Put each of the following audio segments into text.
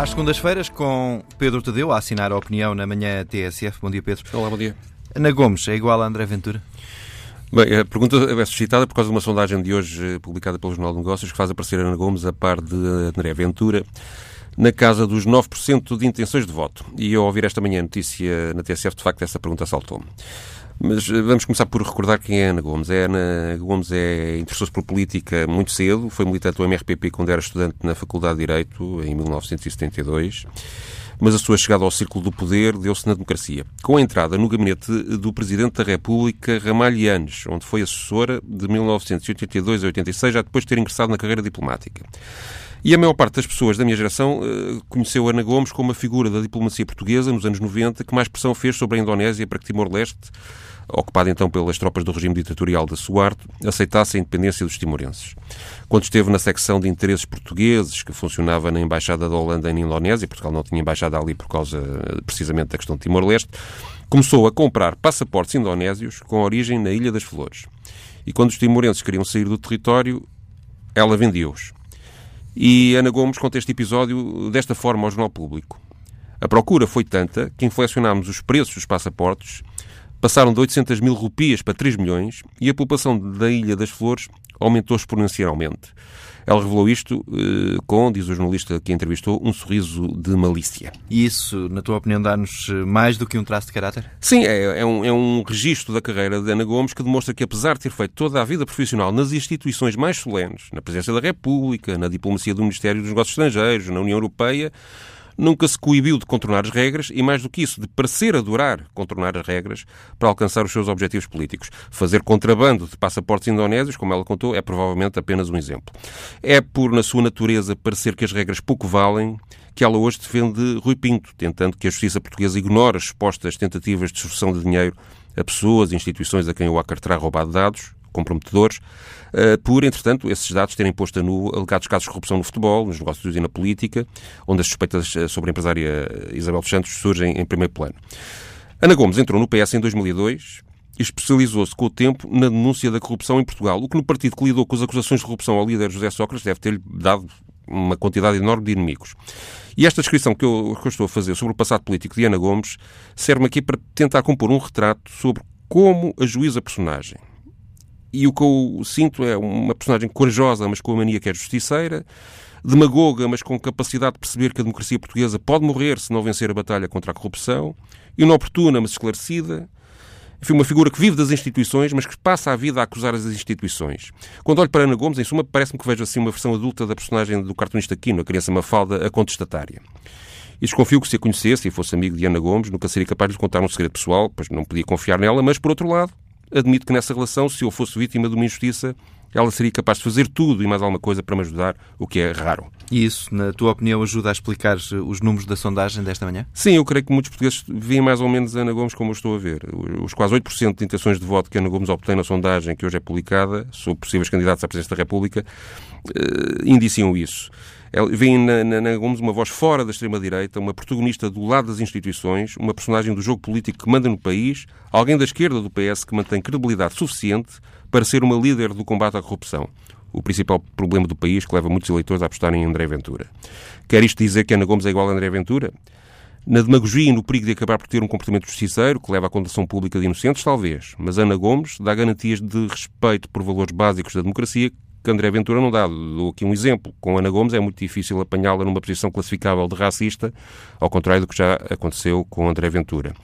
Às segundas-feiras, com Pedro Tadeu a assinar a opinião na manhã TSF. Bom dia, Pedro. Olá, bom dia. Ana Gomes é igual a André Ventura? Bem, a pergunta é suscitada por causa de uma sondagem de hoje eh, publicada pelo Jornal de Negócios que faz aparecer Ana Gomes a par de André Ventura na casa dos 9% de intenções de voto. E ao ouvir esta manhã a notícia na TSF, de facto, essa pergunta saltou-me. Mas eh, vamos começar por recordar quem é Ana Gomes. Ana Gomes é, interessou-se por política muito cedo, foi militante do MRPP quando era estudante na Faculdade de Direito, em 1972 mas a sua chegada ao círculo do poder deu-se na democracia, com a entrada no gabinete do Presidente da República, Ramalhianes, onde foi assessora de 1982 a 86, já depois de ter ingressado na carreira diplomática. E a maior parte das pessoas da minha geração uh, conheceu Ana Gomes como uma figura da diplomacia portuguesa nos anos 90 que mais pressão fez sobre a Indonésia para que Timor-Leste, ocupada então pelas tropas do regime ditatorial da Suarte, aceitasse a independência dos timorenses. Quando esteve na secção de interesses portugueses, que funcionava na Embaixada da Holanda na Indonésia, Portugal não tinha embaixada ali por causa precisamente da questão de Timor-Leste, começou a comprar passaportes indonésios com origem na Ilha das Flores. E quando os timorenses queriam sair do território, ela vendia-os. E Ana Gomes conta este episódio desta forma ao Jornal Público. A procura foi tanta que inflacionámos os preços dos passaportes, passaram de 800 mil rupias para 3 milhões e a população da Ilha das Flores aumentou exponencialmente. Ela revelou isto eh, com, diz o jornalista que a entrevistou, um sorriso de malícia. E isso, na tua opinião, dá-nos eh, mais do que um traço de caráter? Sim, é, é, um, é um registro da carreira de Ana Gomes que demonstra que, apesar de ter feito toda a vida profissional nas instituições mais solenes, na Presidência da República, na diplomacia do Ministério dos Negócios Estrangeiros, na União Europeia, nunca se coibiu de contornar as regras e, mais do que isso, de parecer adorar contornar as regras para alcançar os seus objetivos políticos. Fazer contrabando de passaportes indonésios, como ela contou, é provavelmente apenas um exemplo. É por, na sua natureza, parecer que as regras pouco valem que ela hoje defende Rui Pinto, tentando que a justiça portuguesa ignore as supostas tentativas de extorsão de dinheiro a pessoas e instituições a quem o Acar terá roubado dados, comprometedores, eh, por, entretanto, esses dados terem posto a nu alegados casos de corrupção no futebol, nos negócios e na política, onde as suspeitas eh, sobre a empresária Isabel dos Santos surgem em primeiro plano. Ana Gomes entrou no PS em 2002 e especializou-se com o tempo na denúncia da corrupção em Portugal, o que no partido que lidou com as acusações de corrupção ao líder José Sócrates deve ter-lhe dado uma quantidade enorme de inimigos. E esta descrição que eu, que eu estou a fazer sobre o passado político de Ana Gomes serve-me aqui para tentar compor um retrato sobre como a juíza personagem e o que eu sinto é uma personagem corajosa, mas com a mania que é justiceira, demagoga, mas com capacidade de perceber que a democracia portuguesa pode morrer se não vencer a batalha contra a corrupção, inoportuna, mas esclarecida. Enfim, uma figura que vive das instituições, mas que passa a vida a acusar as instituições. Quando olho para Ana Gomes, em suma, parece-me que vejo assim uma versão adulta da personagem do cartunista Quino, a criança Mafalda, a contestatária. E desconfio que se a conhecesse e fosse amigo de Ana Gomes, nunca seria capaz de lhe contar um segredo pessoal, pois não podia confiar nela, mas, por outro lado, admito que nessa relação, se eu fosse vítima de uma injustiça, ela seria capaz de fazer tudo e mais alguma coisa para me ajudar, o que é raro. E isso, na tua opinião, ajuda a explicar os números da sondagem desta manhã? Sim, eu creio que muitos portugueses veem mais ou menos Ana Gomes como eu estou a ver. Os quase 8% de intenções de voto que Ana Gomes obtém na sondagem que hoje é publicada sobre possíveis candidatos à presidência da República uh, indiciam isso. Vem na, na, na Gomes uma voz fora da extrema-direita, uma protagonista do lado das instituições, uma personagem do jogo político que manda no país, alguém da esquerda do PS que mantém credibilidade suficiente para ser uma líder do combate à corrupção. O principal problema do país que leva muitos eleitores a apostarem em André Ventura. Quer isto dizer que Ana Gomes é igual a André Ventura? Na demagogia e no perigo de acabar por ter um comportamento justiceiro que leva à condenação pública de inocentes, talvez. Mas Ana Gomes dá garantias de respeito por valores básicos da democracia que André Ventura não dá. Dou aqui um exemplo. Com Ana Gomes é muito difícil apanhá-la numa posição classificável de racista, ao contrário do que já aconteceu com André Ventura.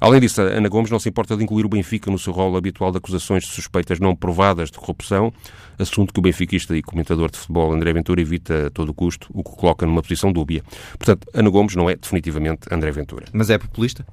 Além disso, Ana Gomes não se importa de incluir o Benfica no seu rol habitual de acusações de suspeitas não provadas de corrupção, assunto que o benfiquista e comentador de futebol André Ventura evita a todo custo, o que coloca numa posição dúbia. Portanto, Ana Gomes não é definitivamente André Ventura. Mas é populista?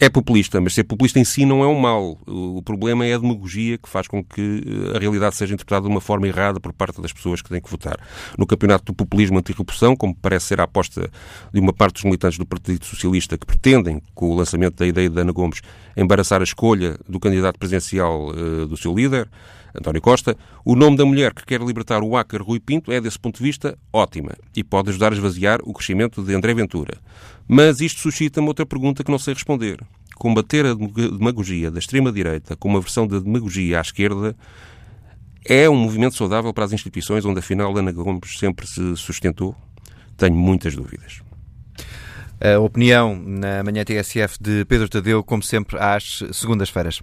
É populista, mas ser populista em si não é um mal. O problema é a demagogia que faz com que eh, a realidade seja interpretada de uma forma errada por parte das pessoas que têm que votar. No campeonato do populismo anti-corrupção, como parece ser a aposta de uma parte dos militantes do Partido Socialista que pretendem, com o lançamento da ideia de Ana Gomes, embaraçar a escolha do candidato presidencial uh, do seu líder, António Costa, o nome da mulher que quer libertar o Ácar Rui Pinto é, desse ponto de vista, ótima e pode ajudar a esvaziar o crescimento de André Ventura. Mas isto suscita-me outra pergunta que não sei responder. Combater a demagogia da extrema-direita com uma versão de demagogia à esquerda é um movimento saudável para as instituições onde, afinal, Ana Gomes sempre se sustentou? Tenho muitas dúvidas. A opinião na manhã TSF de Pedro Tadeu, como sempre, às segundas-feiras.